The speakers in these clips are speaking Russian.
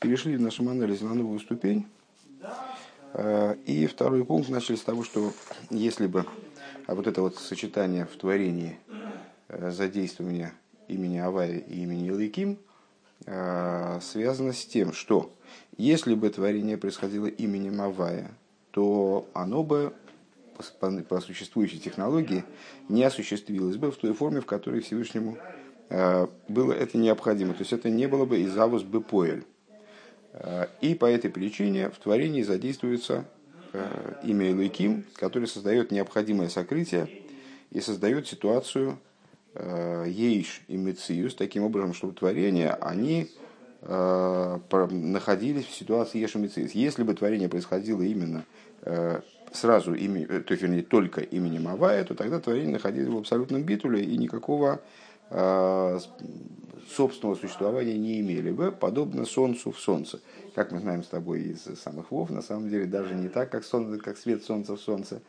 перешли в нашем анализе на новую ступень. Э, и второй пункт начали с того, что если бы а вот это вот сочетание в творении э, задействования имени Авая и имени Илайким э, связано с тем, что если бы творение происходило именем Авая, то оно бы по, по существующей технологии не осуществилось бы в той форме, в которой Всевышнему было это необходимо. То есть это не было бы из авус бы поэль. Э, и по этой причине в творении задействуется э, имя Илайким, который создает необходимое сокрытие и создает ситуацию э, Ейш и Мециус таким образом, чтобы творения, они находились в ситуации Ейш и Мециус. Если бы творение происходило именно сразу, то вернее, только именем Авая, то тогда творение находилось в абсолютном битуле и никакого собственного существования не имели бы, подобно Солнцу в Солнце. Как мы знаем с тобой из самых вов, на самом деле даже не так, как, солнце, как свет Солнца в Солнце,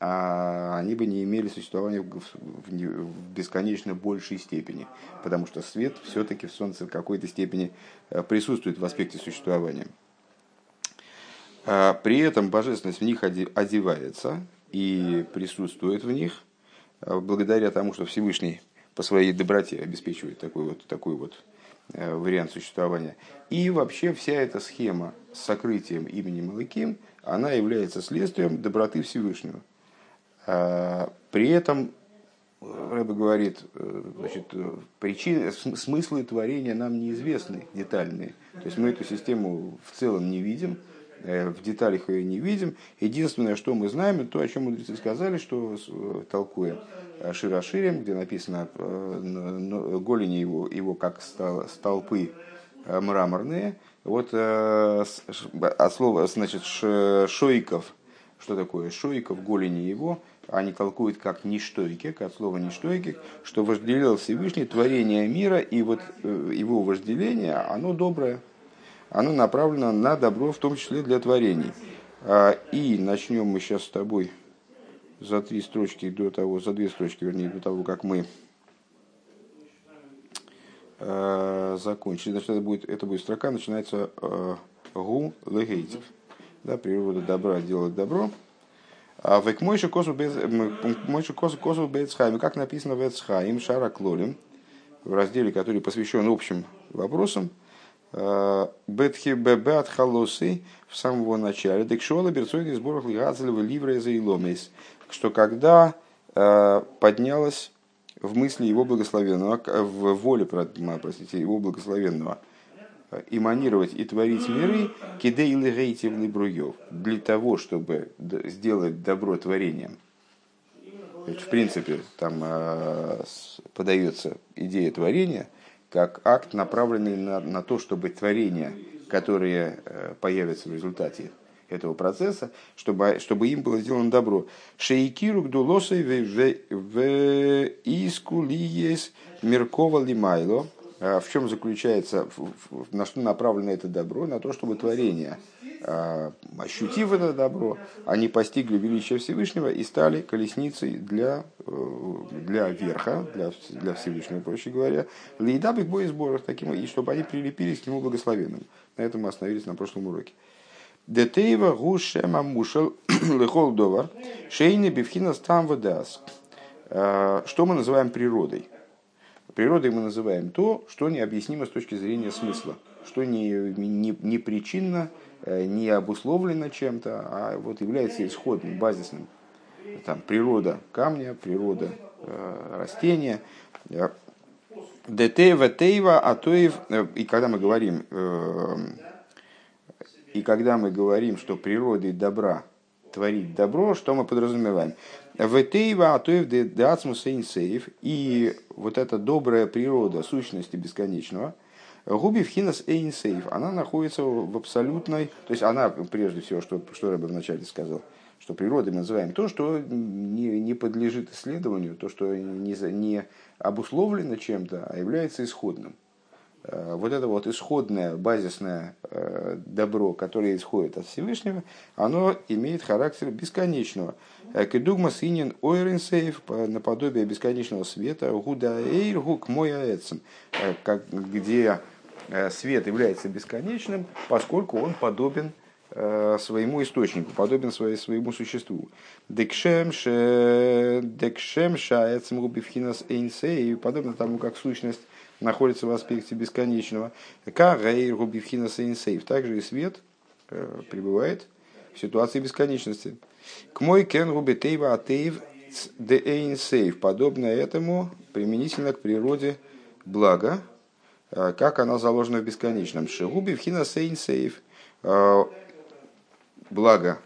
а они бы не имели существования в, в, в бесконечно большей степени, потому что свет все-таки в Солнце в какой-то степени э, присутствует в аспекте существования. А при этом божественность в них одевается и присутствует в них, э, благодаря тому, что Всевышний по своей доброте обеспечивает такой вот, такой вот э, вариант существования. И вообще вся эта схема с сокрытием имени Малыким, она является следствием доброты Всевышнего. А, при этом Рэбе говорит, э, значит, причины, смыслы творения нам неизвестны, детальные. То есть мы эту систему в целом не видим, э, в деталях ее не видим. Единственное, что мы знаем, то, о чем мудрецы сказали, что толкуя, Широширим, где написано э, голени его, его как столпы э, мраморные. Вот э, от слова, значит, шойков, что такое шойков, голени его, они толкуют как ништойки, как от слова ништойки, что вожделел Всевышний творение мира, и вот его вожделение, оно доброе, оно направлено на добро, в том числе для творений. А, и начнем мы сейчас с тобой за три строчки до того, за две строчки, вернее, до того, как мы э, закончили. Значит, это будет, это будет строка, начинается э, гу легейтив. Да, природа добра делает добро. А в Мойши косу косу Бецхайм, как написано в Эцхайм, Шара Клолем, в разделе, который посвящен общим вопросам, Бетхи Бебат Халосы в самого начала. Декшола Берцойди сборах Лигацелева Ливра за Иломейс что когда э, поднялась в мысли его благословенного, в воле, простите, его благословенного, э, эманировать и творить миры, кидейлы рейтивный бруев, для того, чтобы сделать добро творением. В принципе, там э, подается идея творения как акт, направленный на, на то, чтобы творения, которые э, появятся в результате этого процесса, чтобы, чтобы им было сделано добро. Шейкиру гдулосой в искулиес миркова лимайло. А в чем заключается, на что направлено это добро? На то, чтобы творение, ощутив это добро, они постигли величие Всевышнего и стали колесницей для, э, для верха, для, для Всевышнего, проще говоря, лейдабик бой сборах таким, и чтобы они прилепились к нему благословенным. На этом мы остановились на прошлом уроке. Детейва гушема мушел лехол довар шейни бифхина стам вадас. А, что мы называем природой? Природой мы называем то, что необъяснимо с точки зрения смысла, что не, не, не причинно, не обусловлено чем-то, а вот является исходным, базисным. Там природа камня, природа э, растения. Детейва тейва, а тоев, э, и когда мы говорим э, и когда мы говорим, что природой добра творить добро, что мы подразумеваем? Ветейва атоев деацмус сейнсейв. И вот эта добрая природа сущности бесконечного, Губи в хинас эйнсейв, она находится в абсолютной, то есть она, прежде всего, что, что я бы вначале сказал, что природой мы называем то, что не, не подлежит исследованию, то, что не, не обусловлено чем-то, а является исходным. Э, вот это вот исходное, базисное э, добро, которое исходит от Всевышнего, оно имеет характер бесконечного. Э, Кедугма синин ойренсейв, наподобие бесконечного света, гуда эйр гук мой аэцем, где свет является бесконечным, поскольку он подобен своему источнику, подобен своей, своему существу. Декшем шаэцем бифхинас эйнсей, подобно тому, как сущность находится в аспекте бесконечного. Карей рубивхинас эйнсей. Также и свет пребывает в ситуации бесконечности. К мой кен рубитейва атеев де эйнсейв. Подобно этому применительно к природе блага, как она заложена в бесконечном. Шигуби в хина сейнсейв благо,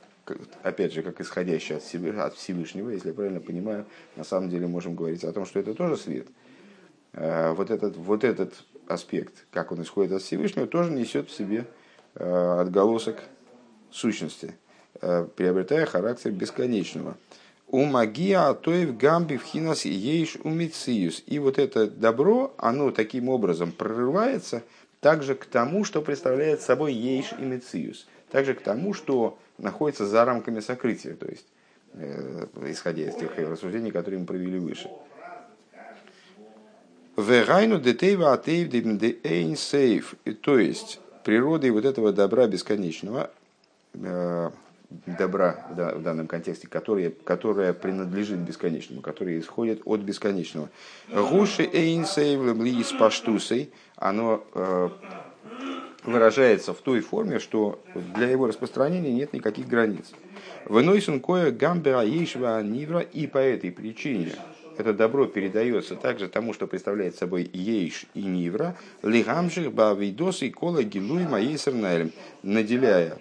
опять же, как исходящее от Всевышнего, если я правильно понимаю, на самом деле можем говорить о том, что это тоже свет. Э, вот этот, вот этот аспект, как он исходит от Всевышнего, тоже несет в себе э, отголосок сущности, э, приобретая характер бесконечного. У магия атоев гамби в хинас ейш умициюс. И вот это добро, оно таким образом прорывается также к тому, что представляет собой ейш и мициюс – также к тому, что находится за рамками сокрытия, то есть э, исходя из тех рассуждений, которые мы провели выше. Вегайну детейва атеев эйн сейф. То есть природой вот этого добра бесконечного, э, добра в данном контексте, которое, которое принадлежит бесконечному, которое исходит от бесконечного. Гуши эйн сейв ли паштусой, оно э, выражается в той форме, что для его распространения нет никаких границ. Выносен кое гамбера ейшва нивра, и по этой причине это добро передается также тому, что представляет собой ейш и нивра, лигамших бавидос и кола гилуй моей наделяя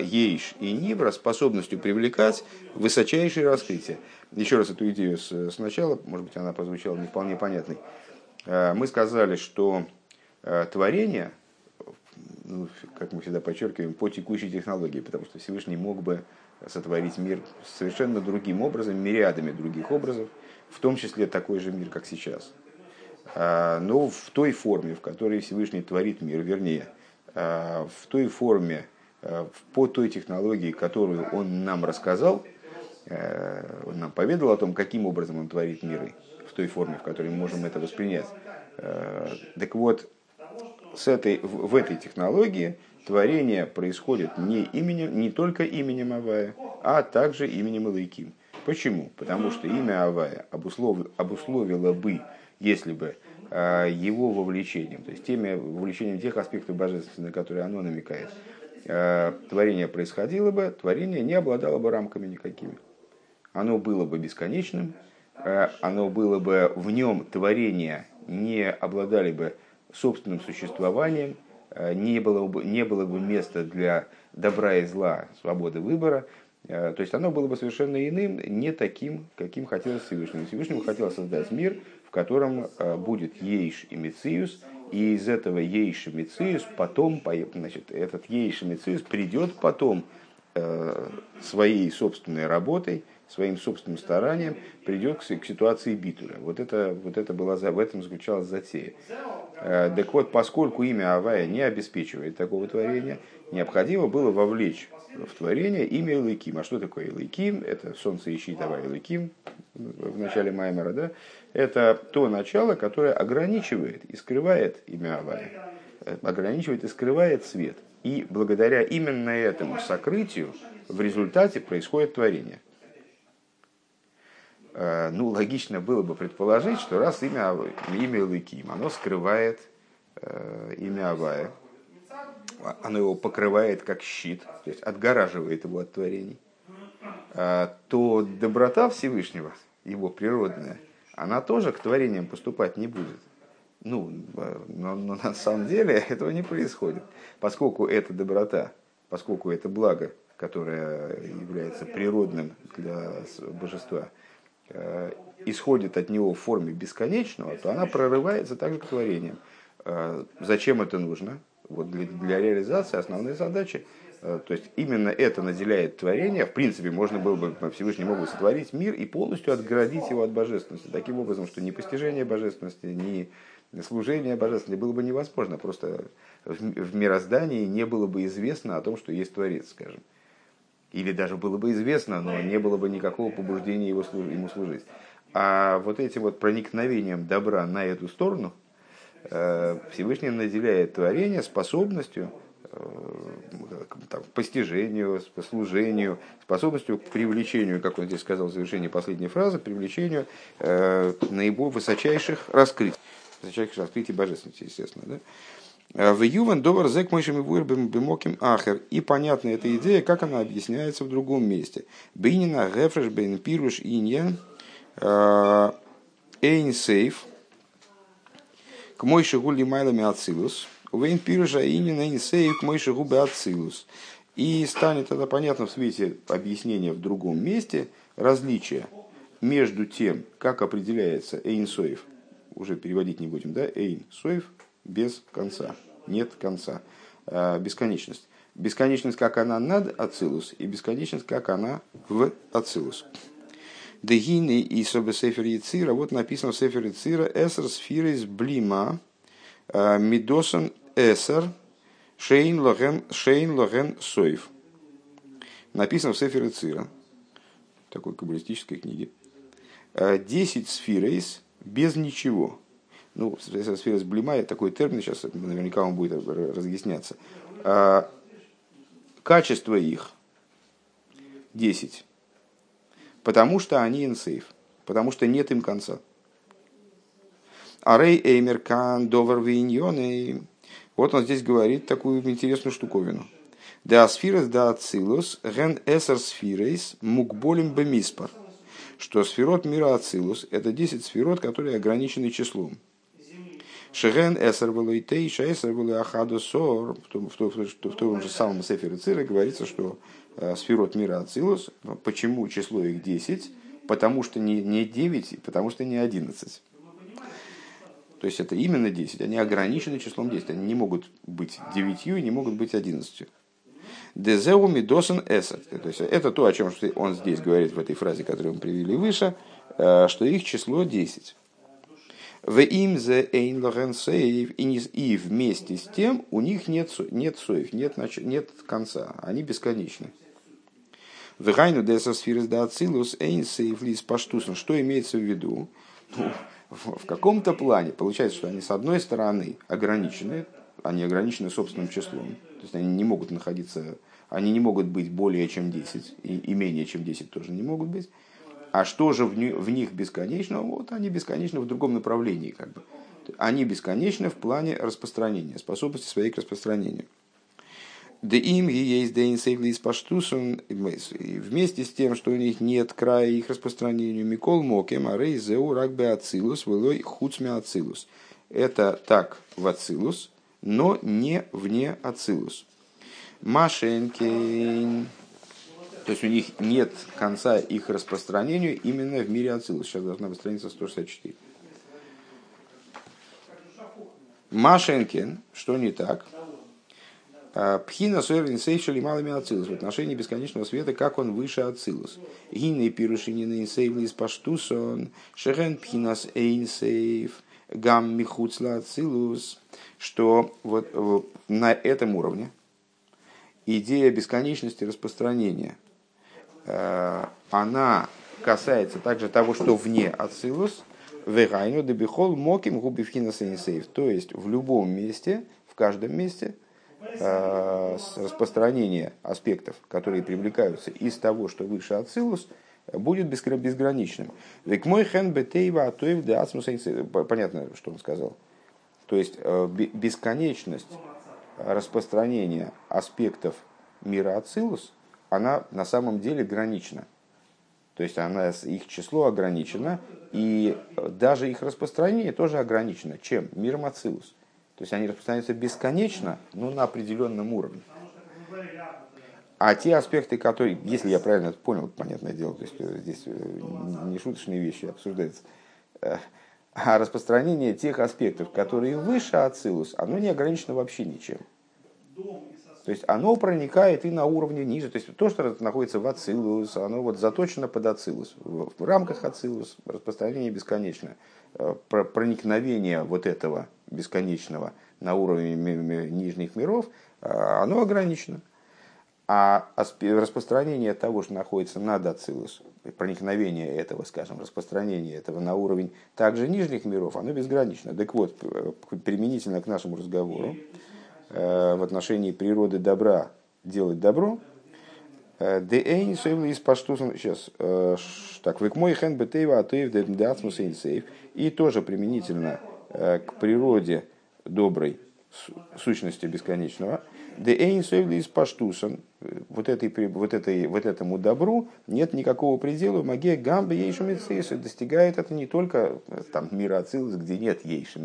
ейш и нивра способностью привлекать высочайшее раскрытие. Еще раз эту идею сначала, может быть, она прозвучала не вполне понятной. А, мы сказали, что а, творение – ну, как мы всегда подчеркиваем, по текущей технологии, потому что Всевышний мог бы сотворить мир совершенно другим образом, мириадами других образов, в том числе такой же мир, как сейчас. А, но в той форме, в которой Всевышний творит мир, вернее, а, в той форме, а, по той технологии, которую он нам рассказал, он нам поведал о том, каким образом он творит миры, в той форме, в которой мы можем это воспринять. Так вот, с этой, в этой технологии творение происходит не, именем, не только именем Авая, а также именем Илайким. Почему? Потому что имя Авая обуслов, обусловило бы, если бы его вовлечением, то есть теми вовлечением тех аспектов божественности, на которые оно намекает, творение происходило бы, творение не обладало бы рамками никакими. Оно было бы бесконечным, а, оно было бы в нем творение не обладали бы собственным существованием, э, не было, бы, не было бы места для добра и зла, свободы выбора. Э, то есть оно было бы совершенно иным, не таким, каким хотелось Всевышнему. Всевышнему хотелось создать мир, в котором э, будет Ейш и Мециус, и из этого Ейш и Мециус потом, значит, этот Ейш и Мециус придет потом своей собственной работой, своим собственным старанием придет к, к ситуации битуля. Вот это, вот это была, в этом заключалась затея. Э, так вот, поскольку имя Авая не обеспечивает такого творения, необходимо было вовлечь в творение имя Илайким. А что такое Илайким? Это солнце ищит Авая Илайким в начале Маймера, да? Это то начало, которое ограничивает и скрывает имя Авая. Э, ограничивает и скрывает свет. И благодаря именно этому сокрытию в результате происходит творение. Э, ну, логично было бы предположить, что раз имя, имя Лыким, оно скрывает э, имя Авая, оно его покрывает как щит, то есть отгораживает его от творений, э, то доброта Всевышнего, его природная, она тоже к творениям поступать не будет. Ну, но, но на самом деле этого не происходит, поскольку эта доброта, поскольку это благо, которое является природным для божества – Э, исходит от него в форме бесконечного, то она прорывается также к творениям. Зачем это нужно? Вот для, для реализации основной задачи. Э, то есть именно это наделяет творение. В принципе, можно было бы, Всевышний мог бы сотворить мир и полностью отгородить его от божественности. Таким образом, что ни постижение божественности, ни служение божественности было бы невозможно. Просто в мироздании не было бы известно о том, что есть Творец, скажем или даже было бы известно, но не было бы никакого побуждения его, ему служить. А вот этим вот проникновением добра на эту сторону, Всевышний наделяет творение способностью там, к постижению, к служению, способностью к привлечению, как он здесь сказал в завершении последней фразы, привлечению э, наиболее высочайших раскрытий, высочайших раскрытий божественности, естественно. Да? Э, в Юван Довар Зек Мойшим Бимоким Ахер. И понятна эта идея, как она объясняется в другом месте. Бейнина Гефреш Бейн Пируш Иньян э, Эйн Сейф к Мойши Гули Майлами Ацилус. Вейн Пируша Иньян Эйн Сейф к Мойши Губе Ацилус. И станет это понятно в свете объяснения в другом месте различия между тем, как определяется Эйн Соев, уже переводить не будем, да, Эйн Соев без конца, нет конца, а, бесконечность. Бесконечность, как она над Ацилус, и бесконечность, как она в Ацилус. Дегины и собе Сефер Яцира, вот написано в Сефер Яцира, Эсер сфирис блима, а, мидосан эсер, шейн логен, шейн логен соев. Написано в Сефер Яцира, такой каббалистической книге. «А, десять сфирейс без ничего – ну, сфера сблима, такой термин, сейчас наверняка он будет разъясняться. А, качество их 10. Потому что они инсейф. Потому что нет им конца. Арей Эймер Кан Довер Вот он здесь говорит такую интересную штуковину. Да асфирес да ацилус ген эсер сфирейс мукболим бемиспар. Что сферот мира ацилус – это 10 сферот, которые ограничены числом. Шеген эсер было и тейша эсер было ахаду сор. В том, же самом Сефере Цира говорится, что сферот мира Ацилус, почему число их 10? Потому что не, не 9, потому что не 11. То есть это именно 10, они ограничены числом 10, они не могут быть 9 и не могут быть 11. Дезеу мидосен эсет. То есть это то, о чем он здесь говорит в этой фразе, которую мы привели выше, э, что их число 10. В им сейв и вместе с тем у них нет, нет соев, нет, нет конца, они бесконечны. В гайну деса сфирис да ацилус эйн сейв лис паштусен. Что имеется в виду? Ну, в каком-то плане получается, что они с одной стороны ограничены, они ограничены собственным числом, то есть они не могут находиться, они не могут быть более чем 10, и, и менее чем 10 тоже не могут быть. А что же в, в них бесконечно? Вот они бесконечны в другом направлении. Как бы. Они бесконечны в плане распространения, способности своей к распространению. Да им есть день сейвли из паштусун, вместе с тем, что у них нет края их распространению, Микол Мокем, Арей Зеу Рагбе Ацилус, Вылой Хуцме Ацилус. Это так в Ацилус, но не вне Ацилус. Машенькин. То есть у них нет конца их распространению именно в мире Ацилус. Сейчас должна быть страница 164. Машенкин, что не так? Пхина Сойрин Сейшали малыми Ацилус в отношении бесконечного света, как он выше Ацилус. Гинны пирушинины Сейвлис Паштусон, Шерен Пхинас Эйн Сейв, Гам Михуцла Ацилус, что вот на этом уровне идея бесконечности распространения – Э, она касается также того, что вне Ацилус, Вегайну дебихол моким губивхина сейнсейв. То есть в любом месте, в каждом месте э, распространение аспектов, которые привлекаются из того, что выше Ацилус, будет безграничным. Век мой хен бетейва атоев де Понятно, что он сказал. То есть э, бесконечность распространения аспектов мира Ацилус – она на самом деле гранична. То есть она, их число ограничено, и даже их распространение тоже ограничено. Чем? Миром Ацилус. То есть они распространяются бесконечно, но на определенном уровне. А те аспекты, которые, если я правильно это понял, понятное дело, то есть э, здесь э, не шуточные вещи обсуждаются, э, а распространение тех аспектов, которые выше Ацилус, оно не ограничено вообще ничем. То есть оно проникает и на уровне ниже. То есть то, что находится в ацилус, оно вот заточено под ацилус. В рамках ацилус распространение бесконечное. Э, проникновение вот этого бесконечного на уровне нижних миров, э, оно ограничено. А распространение того, что находится над Ацилус, проникновение этого, скажем, распространение этого на уровень также нижних миров, оно безгранично. Так вот, применительно к нашему разговору, в отношении природы добра делать добро, Деэйн сейвли из паштусан, сейчас, так, век мой хэн бетейва атеев децмус сейв, и тоже применительно к природе доброй, сущности бесконечного, Деэйн сейвли из паштусан, вот, этой, вот, этой, вот этому добру нет никакого предела, маге гамбе ейшу достигает это не только там, мира где нет ейшу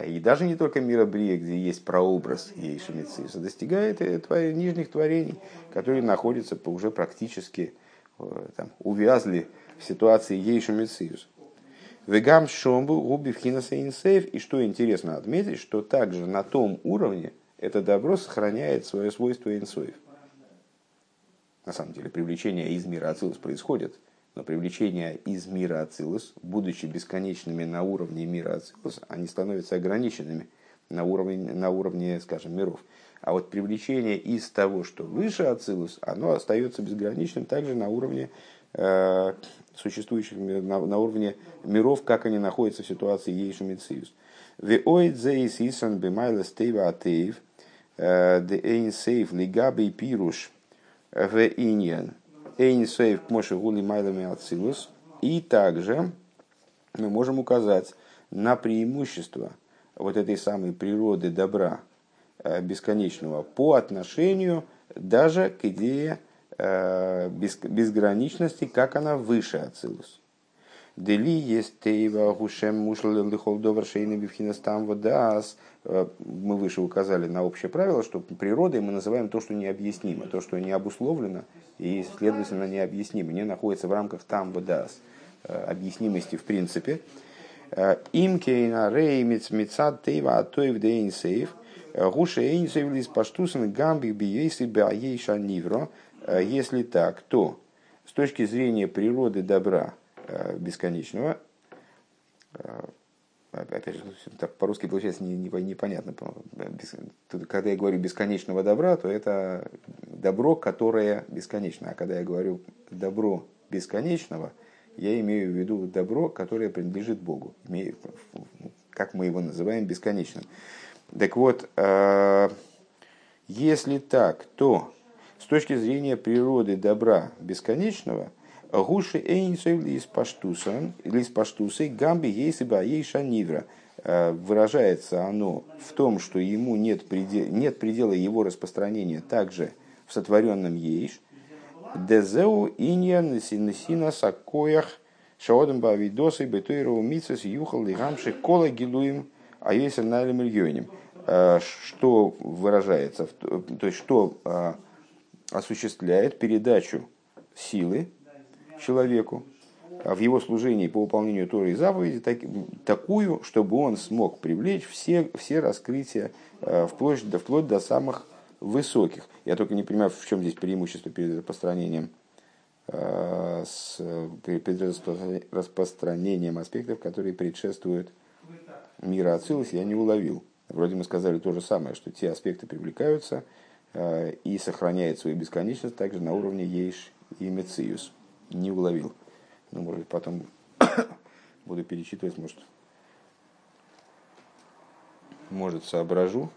и даже не только мира Брия, где есть прообраз Ейши Мециса, достигает твоих нижних творений, которые находятся уже практически э, там, увязли в ситуации Ейши Мециус. Вегам шомбу губи вхинаса инсейв. И что интересно отметить, что также на том уровне это добро сохраняет свое свойство инсоев. На самом деле привлечение из мира Ацилус происходит – но привлечение из мира Ацилус, будучи бесконечными на уровне мира Ацилус, они становятся ограниченными на уровне, на уровне, скажем, миров. А вот привлечение из того, что выше Ацилус, оно остается безграничным также на уровне э, существующих, на, на уровне миров, как они находятся в ситуации Ейшу Мециус. Веоид зейс исан бемайла стейва атеев, э, де эйн сейв лигабей пируш иньян – Эйнсейв Моше Гули Майлами Ацилус. И также мы можем указать на преимущество вот этой самой природы добра э, бесконечного по отношению даже к идее э, безграничности, как она выше Ацилус. Дели есть тейва гушем мушл лихол довар шейны бифхинастам водас. Э, мы выше указали на общее правило, что природой мы называем то, что необъяснимо, то, что не обусловлено и, следовательно, необъяснимо, не находится в рамках там водас э, объяснимости в принципе. Э, Им рей мицмицад тейва атоев дейнсейв. Гуша эйнсейв лис паштусен гамбик биейси баейша нивро. Если так, то с точки зрения природы добра, бесконечного. Э, опять же, по-русски получается непонятно. Когда я говорю бесконечного добра, то это добро, которое бесконечно. А когда я говорю добро бесконечного, я имею в виду добро, которое принадлежит Богу. Как мы его называем, бесконечным. Так вот, э, если так, то с точки зрения природы добра бесконечного – Гуши эйнсой лис паштусан, лис паштусой гамби ейсиба ейша нивра. Э, выражается оно в том, что ему нет предела, нет предела его распространения также в сотворенном ейш. Дезеу иньян синесина сакоях шаодам бавидосы бетуиру мицес юхал лигамши кола гилуем а налим миллионем. Э, что выражается, то есть что э, осуществляет передачу силы человеку а в его служении по выполнению Торы и заповеди так, такую, чтобы он смог привлечь все, все раскрытия э, вплоть, до, вплоть до самых высоких. Я только не понимаю, в чем здесь преимущество перед распространением, э, с, перед распространением аспектов, которые предшествуют мира Ацилус, я не уловил. Вроде мы сказали то же самое, что те аспекты привлекаются э, и сохраняют свою бесконечность также на уровне Ейш и Мециус не уловил. Ну, может быть, потом буду перечитывать, может, может соображу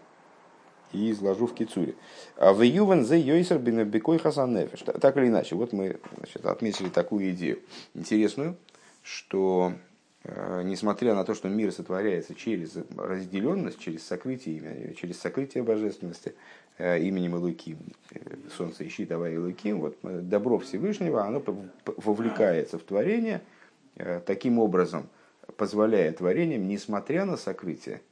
и изложу в Кицуре. А в Юван зе Йойсер бекой хасанефеш. Так или иначе, вот мы значит, отметили такую идею интересную, что э, несмотря на то, что мир сотворяется через разделенность, через сокрытие, через сокрытие божественности, именем Илуким, э, солнце ищи, давай Илуким, вот э, добро Всевышнего, оно вовлекается в творение, таким образом позволяя творениям, несмотря на сокрытие,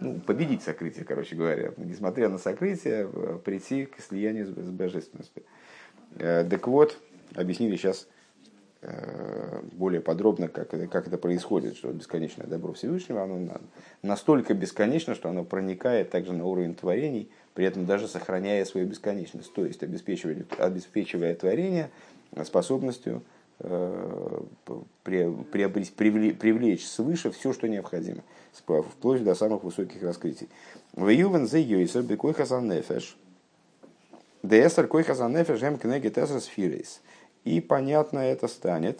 ну, победить сокрытие, короче говоря, несмотря на сокрытие, прийти к слиянию с божественностью. Так вот, объяснили сейчас более подробно, как, как это происходит, что бесконечное добро Всевышнего, оно настолько бесконечно, что оно проникает также на уровень творений, при этом даже сохраняя свою бесконечность, то есть обеспечивая, обеспечивая творение способностью э, приобрести, привлечь свыше все, что необходимо, вплоть до самых высоких раскрытий. В Ювен зе Йойсер бекой хасан нефеш. Десер койха за нефеш гем кнеги тесер сфирейс. И понятно это станет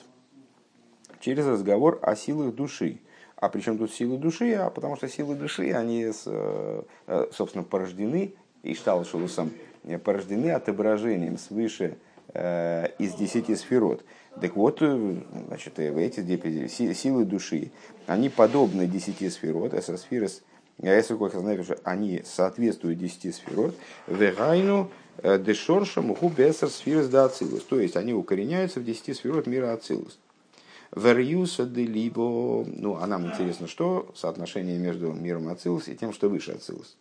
через разговор о силах души. А причем тут силы души? А потому что силы души, они, э, собственно, порождены, и штал шелусом, порождены отображением свыше э, из десяти сферот. Так вот, э, значит, эти силы души, они подобны десяти сферот, эсосфирос, они соответствуют десяти сферот, вегайну дешорша муху бесер сфирос да ацилус. То есть они укореняются в десяти сферот мира ацилус. Верьюса де либо, ну, а нам интересно, что соотношение между миром Ацилус и тем, что выше Ацилус.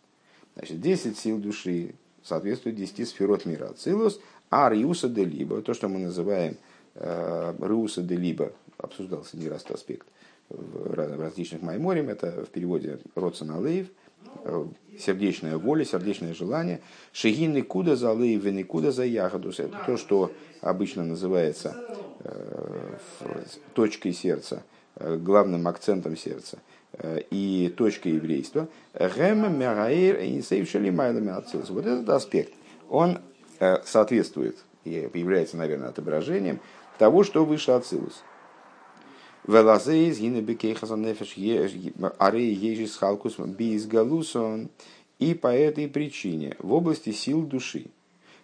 Значит, 10 сил души соответствует 10 сферот мира Ацилус, а Риуса де либо, то, что мы называем э, Риуса де либо, обсуждался не раз аспект в различных майморем, это в переводе Родсон Алеев, э, сердечная воля, сердечное желание. Шигины куда за алеев и никуда за ягодус. Это то, что обычно называется Э, точкой сердца, э, главным акцентом сердца э, и точкой еврейства. Вот этот аспект, он соответствует является, наверное, отображением того, что выше Ацилус. И по этой причине в области сил души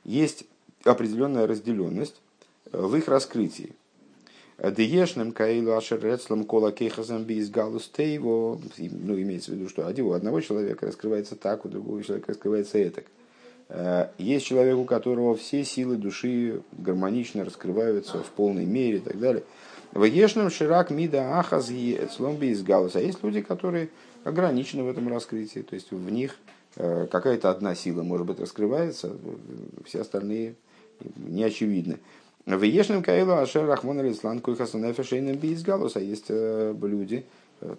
есть определенная разделенность в их раскрытии. Диешным Каилу Ашерецлам Кола Кейхазам Биз Галус Тейво, ну, имеется в виду, что у одного человека раскрывается так, у другого человека раскрывается этак. Э, есть человек, у которого все силы души гармонично раскрываются в полной мере и так далее. В Ешном Ширак Мида Ахаз Эцлом Биз Галус. А есть люди, которые ограничены в этом раскрытии, то есть в них э, какая-то одна сила, может быть, раскрывается, все остальные не очевидны. В Ешным Каилу Ашер Рахмон Алислан Кульхасанефешейным Бейсгалус. А есть э, люди, э,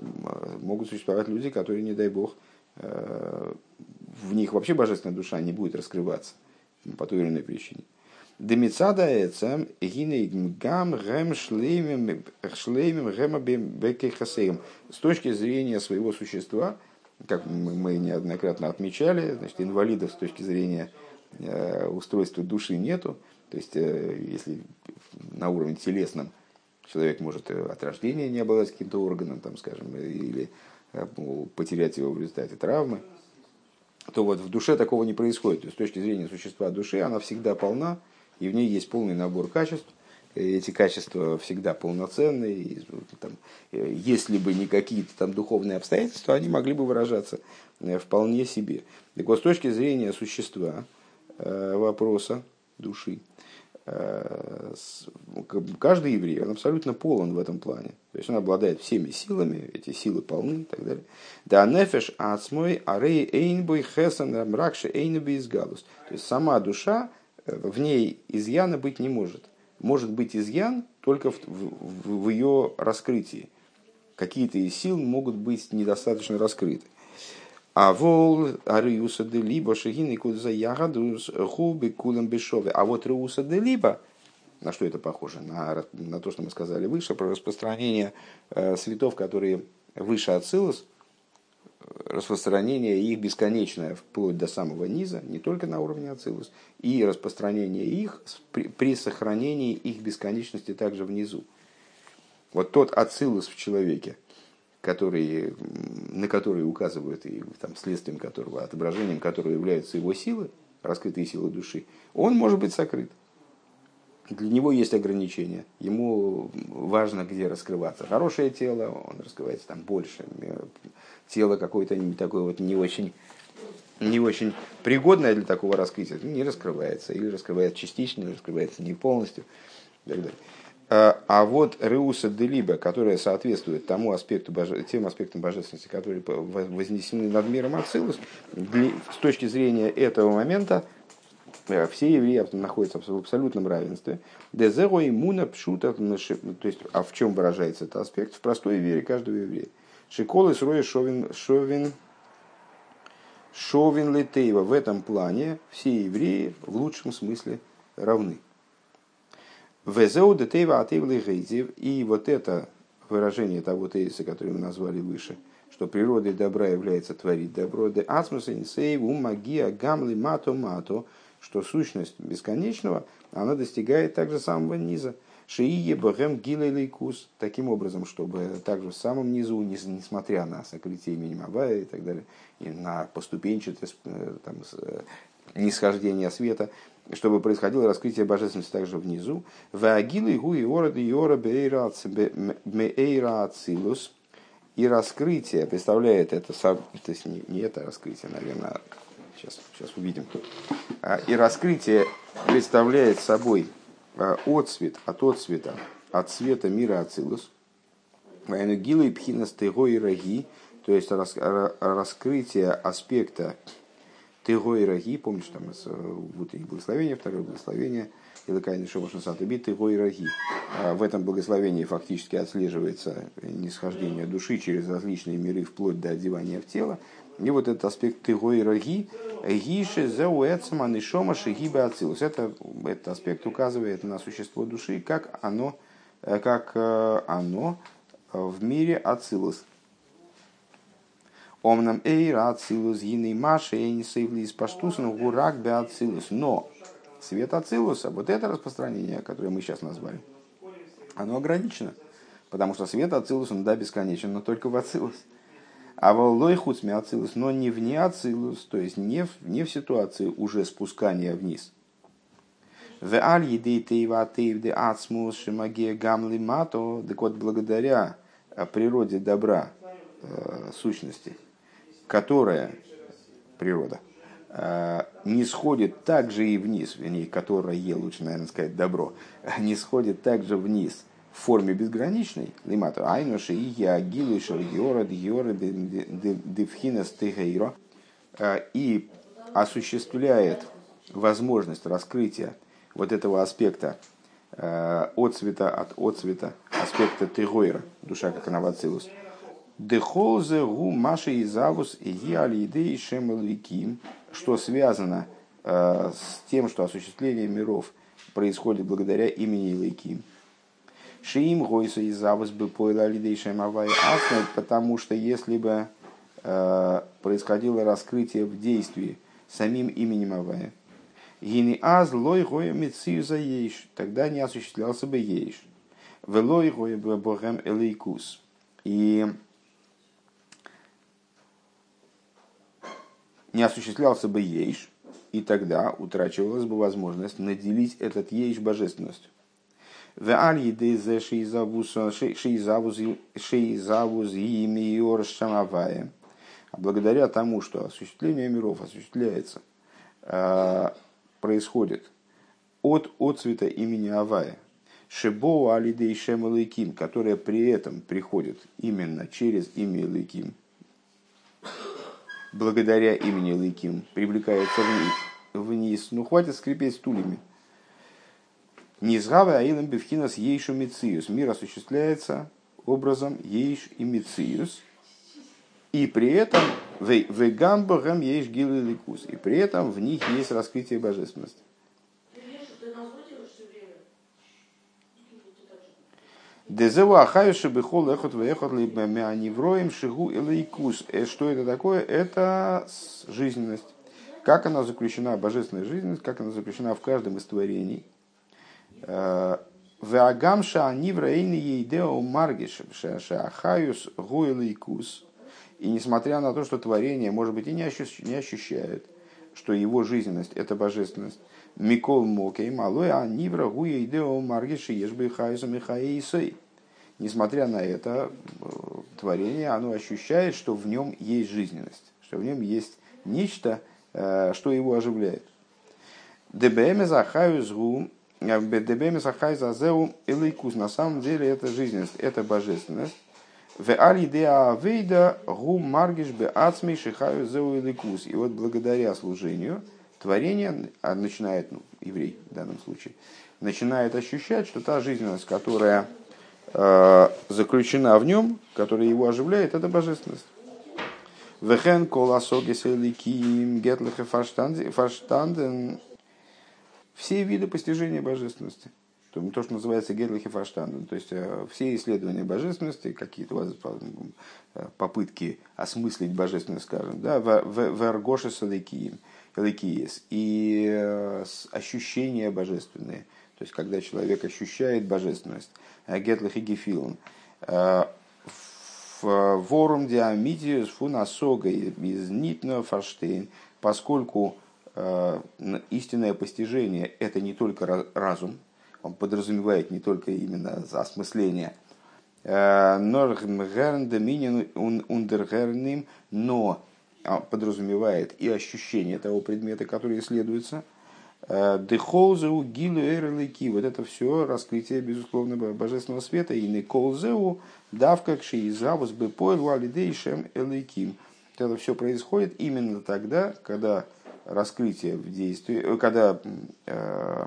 могут существовать люди, которые, не дай бог, в них вообще божественная душа не будет раскрываться по той или иной причине. Демицада эцем гиней гам гэм шлеймим гэма бекехасеем. С точки зрения своего существа, как мы неоднократно отмечали, значит, инвалидов с точки зрения устройства души нету. То есть, э, если на уровне телесном человек может э, от рождения не обладать каким-то органом, там, скажем, или э, потерять его в результате травмы, то вот в душе такого не происходит. То есть, с точки зрения существа души, она всегда полна, и в ней есть полный набор качеств. Эти качества всегда полноценные. И, там, если бы не какие-то там духовные обстоятельства, они могли бы выражаться вполне себе. Так вот, с точки зрения существа вопроса души, Э, каждый еврей, он абсолютно полон в этом плане. То есть он обладает всеми силами, эти силы полны и так далее. Да нефеш ацмой арей эйнбой хесан мракши эйнби изгалус. То есть сама душа, э, в ней изъяна быть не может. Может быть изъян только в, в, в ее раскрытии. Какие-то из сил могут быть недостаточно раскрыты. А вол ариуса де либо шагины куда ягодус хубы кулем бешове. А вот риуса де либо, на что это похоже? На, на то, что мы сказали выше, про распространение э, светов, которые выше Ацилус, распространение их бесконечное вплоть до самого низа, не только на уровне Ацилус, и распространение их при, при сохранении их бесконечности также внизу. Вот тот Ацилус в человеке, который, на которые указывают, и там, следствием которого, отображением которого являются его силы, раскрытые силы души, он может быть сокрыт. Для него есть ограничения. Ему важно, где раскрываться. Хорошее тело, он раскрывается там больше. Тело какое-то такое вот не очень, не очень пригодное для такого раскрытия, не раскрывается. Или раскрывается частично, или раскрывается не полностью. И так далее. А, а вот Реуса Делиба, которая соответствует тому аспекту, тем аспектам божественности, которые вознесены над миром Ацилус, с точки зрения этого момента все евреи находятся в абсолютном равенстве. Дезеро иммуна пшута, то есть, а в чем выражается этот аспект? В простой вере каждого еврея. Шиколы сроя шовин, шовин, шовин летейва. В этом плане все евреи в лучшем смысле равны. Везеу детейва атейвлы гейзев. И вот это выражение того тезиса, который мы назвали выше, что природой добра является творить добро, де ацмус инсейв умагия гамли мато мато, что сущность бесконечного, она достигает также самого низа. Шиие богем гилелейкус. Таким образом, чтобы также в самом низу, несмотря на сокрытие имени Мавая и так далее, и на поступенчатость э, там, э, нисхождение света, чтобы происходило раскрытие божественности также внизу. Ваагилы гу и ора и ора. И раскрытие представляет это, то есть не, не это раскрытие, наверное, сейчас, сейчас увидим. А, и раскрытие представляет собой а, отцвет от отцвета, от цвета мира Ацилус. Гилы пхина стего и раги, то есть раскрытие аспекта Тего и Раги, помнишь, там вот их благословение, второе благословение, Илакайна Шомашна Сатаби, Тего и Раги. В этом благословении фактически отслеживается нисхождение души через различные миры, вплоть до одевания в тело. И вот этот аспект Тего и Раги, Гише Зеуэцма Нишома Шигиба Ацилус. Это, этот аспект указывает на существо души, как оно, как э, оно в мире Ацилус Омнам эйра ацилус гины маши и не сейвлис паштусен гурак бе ацилус. Но свет ацилуса, вот это распространение, которое мы сейчас назвали, оно ограничено. Потому что свет ацилус, он да, бесконечен, но только в ацилус. А воллой хуцми ацилус, но не вне ацилус, то есть не в, не в ситуации уже спускания вниз. В аль едей тейва тейвде ацмус шимаге гамли мато, так вот благодаря природе добра, э, сущности, которая, природа, э, не сходит также и вниз, вернее, которая, лучше, наверное, сказать, добро, не сходит также вниз в форме безграничной, лимату айноши и я гилу шаргиора дьора девхина стыгейро, э, и осуществляет возможность раскрытия вот этого аспекта э, от цвета от отцвета, аспекта тегойра, душа как она вацилус, Дехолзе гу маши и завус и алидей шемалвиким, что связано э, с тем, что осуществление миров происходит благодаря имени Илайким. Шиим гойса и завус бы поила алидей шемавай потому что если бы э, происходило раскрытие в действии самим именем Авая, Гини аз лой гоя мецию ейш, тогда не осуществлялся бы ейш. Велой гоя богем элейкус. И не осуществлялся бы ейш, и тогда утрачивалась бы возможность наделить этот ейш божественностью. А благодаря тому, что осуществление миров осуществляется, э, происходит от отцвета имени Авая, Шебоу Алидей Шем которая при этом приходит именно через имя Лейким, благодаря имени Лыким привлекается вниз. Ну, хватит скрипеть стульями. Низгавы аилам бифхинас ейшу мициус. Мир осуществляется образом ейш и мициус. И при этом вегамбогам ейш гилы И при этом в них есть раскрытие божественности. Дезева ахаюши бихол эхот вехот меаневроем шигу элейкус. Э, что это такое? Это жизненность. Как она заключена, божественная жизненность, как она заключена в каждом из творений. Э, Веагамша анивраэйни ейдео маргиш шахаюс гуэлейкус. И несмотря на то, что творение, может быть, и не ощущает, что его жизненность – это божественность, Микол Мокей Малой Анивра Гуя Идео Маргиши Ешбы Хайза Михаисой. Несмотря на это, э, творение, оно ощущает, что в нем есть жизненность, что в нем есть нечто, э, что его оживляет. ДБМ Захаю Згу, э, ДБМ Захай Зазеу Илайкус. На самом деле это жизненность, это божественность. В алидеа вейда гу маргиш бе шихаю зеу иликус. И вот благодаря служению – творение а начинает, ну, еврей в данном случае, начинает ощущать, что та жизненность, которая э, заключена в нем, которая его оживляет, это божественность. Вехен коласоги селиким гетлихе фаштанден. Все виды постижения божественности. То, что называется гетлихе фаштанден. То есть э, все исследования божественности, какие-то э, попытки осмыслить божественность, скажем, да, в селиким эликиес и ощущения божественные. То есть, когда человек ощущает божественность, гетлах и гефилон, в ворум диамидиус фунасога из нитно фарштейн, поскольку истинное постижение – это не только разум, он подразумевает не только именно осмысление, но подразумевает и ощущение того предмета, который исследуется. Дехолзеу гилу эрлики. Вот это все раскрытие, безусловно, божественного света. И неколзеу давка кшиизавус бы поэл валидейшем элейким. Это все происходит именно тогда, когда раскрытие в действии, когда э,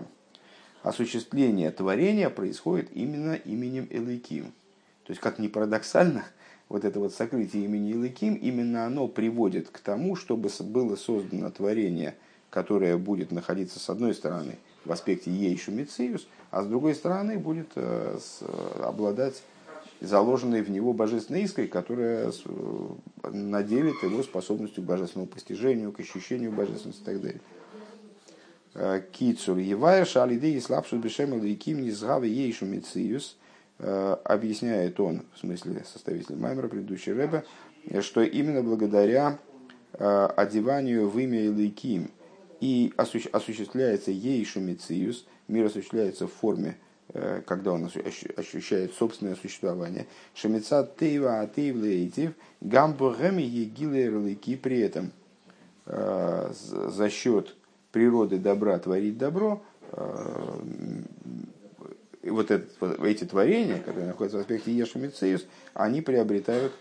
осуществление творения происходит именно именем Элейким. То есть, как ни парадоксально, вот это вот сокрытие имени Элейким, именно оно приводит к тому, чтобы было создано творение, которое будет находиться с одной стороны в аспекте Ейшу Мициус, а с другой стороны будет э, обладать заложенной в него божественной искрой, которая э, наделит его способностью к божественному постижению, к ощущению божественности и так далее. Э, Кицур Евая Шалидей Слабшут Бешемел и Ким Низгавы Ейшу Мициус, э, объясняет он, в смысле составитель Маймера, предыдущий Рэбе, что именно благодаря одеванию в имя Илайким и осуществляется Ейшу Мициус, мир осуществляется в форме когда он ощущает собственное существование. Шемица тейва атейв лейтив гамбургами егилерлики при этом за счет природы добра творить добро, э, вот, это, вот эти творения, которые находятся в аспекте Ешу Мицеюс, они приобретают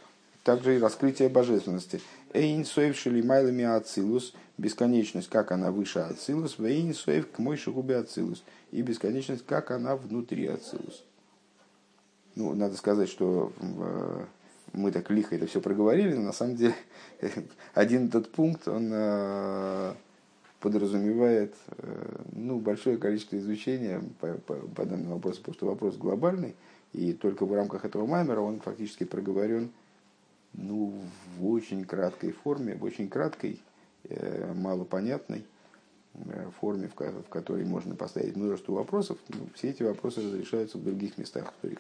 также и раскрытие божественности. Эйн соев шелимайлами ацилус, бесконечность, как она выше ацилус, вейн соев к мой шагубе ацилус, и бесконечность, как она внутри ацилус. Ну, надо сказать, что э, мы так лихо это все проговорили, но на самом деле один этот пункт, он э, подразумевает э, ну, большое количество изучения по, по, по данному вопросу, потому что вопрос глобальный, и только в рамках этого маймера он фактически проговорен ну, в очень краткой форме, в очень краткой, э, малопонятной э, форме, в, которой можно поставить множество вопросов. Ну, все эти вопросы разрешаются в других местах в Торе